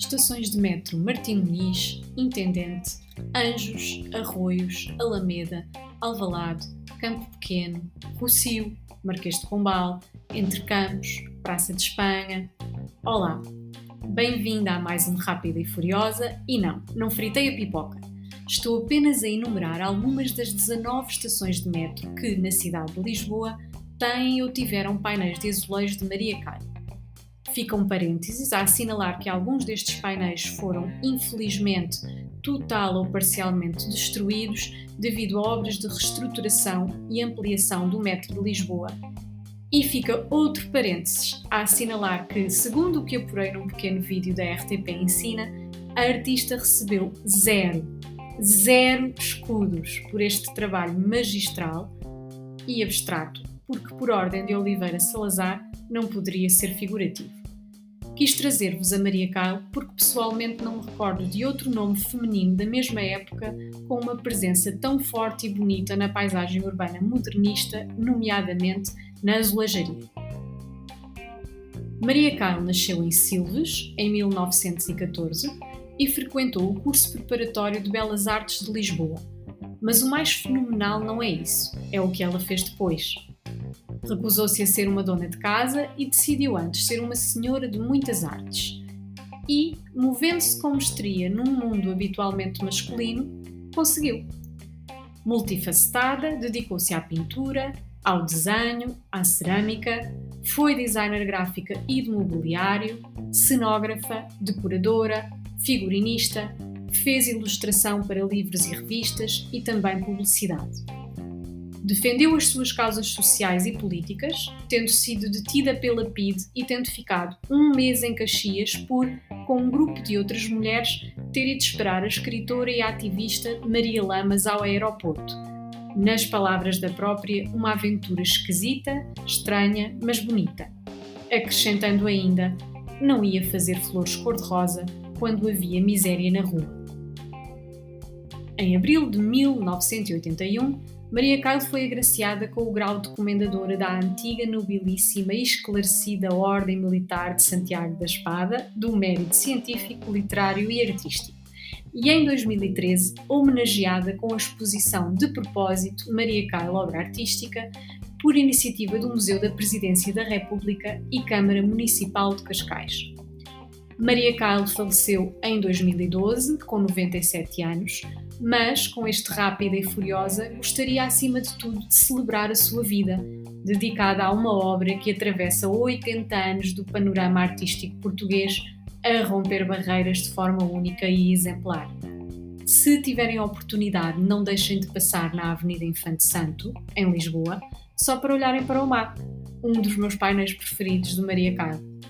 estações de metro Martim Muniz, Intendente, Anjos, Arroios, Alameda, Alvalade, Campo Pequeno, Rocio, Marquês de Pombal, Entre Campos, Praça de Espanha. Olá, bem-vinda a mais um Rápida e Furiosa e não, não fritei a pipoca. Estou apenas a enumerar algumas das 19 estações de metro que, na cidade de Lisboa, têm ou tiveram painéis de azulejos de Maria Caio. Fica um parênteses a assinalar que alguns destes painéis foram, infelizmente, total ou parcialmente destruídos devido a obras de reestruturação e ampliação do metro de Lisboa. E fica outro parênteses a assinalar que, segundo o que apurei num pequeno vídeo da RTP Ensina, a artista recebeu zero, zero escudos por este trabalho magistral e abstrato, porque por ordem de Oliveira Salazar não poderia ser figurativo. Quis trazer-vos a Maria Kyle porque pessoalmente não me recordo de outro nome feminino da mesma época com uma presença tão forte e bonita na paisagem urbana modernista, nomeadamente na azulejaria. Maria Kyle nasceu em Silves, em 1914, e frequentou o curso preparatório de Belas Artes de Lisboa. Mas o mais fenomenal não é isso, é o que ela fez depois. Recusou-se a ser uma dona de casa e decidiu antes ser uma senhora de muitas artes. E, movendo-se com mestria num mundo habitualmente masculino, conseguiu. Multifacetada, dedicou-se à pintura, ao desenho, à cerâmica, foi designer gráfica e de mobiliário, cenógrafa, decoradora, figurinista, fez ilustração para livros e revistas e também publicidade. Defendeu as suas causas sociais e políticas, tendo sido detida pela PIDE e tendo ficado um mês em Caxias por, com um grupo de outras mulheres, ter ido esperar a escritora e ativista Maria Lamas ao aeroporto. Nas palavras da própria, uma aventura esquisita, estranha, mas bonita. Acrescentando ainda, não ia fazer flores cor-de-rosa quando havia miséria na rua. Em abril de 1981, Maria Caio foi agraciada com o grau de comendadora da antiga, nobilíssima e esclarecida Ordem Militar de Santiago da Espada, do mérito científico, literário e artístico. E em 2013, homenageada com a exposição de propósito Maria Caio Obra Artística, por iniciativa do Museu da Presidência da República e Câmara Municipal de Cascais. Maria Kyle faleceu em 2012, com 97 anos, mas, com este Rápida e Furiosa, gostaria acima de tudo de celebrar a sua vida, dedicada a uma obra que atravessa 80 anos do panorama artístico português a romper barreiras de forma única e exemplar. Se tiverem a oportunidade, não deixem de passar na Avenida Infante Santo, em Lisboa, só para olharem para o mar, um dos meus painéis preferidos de Maria Kyle.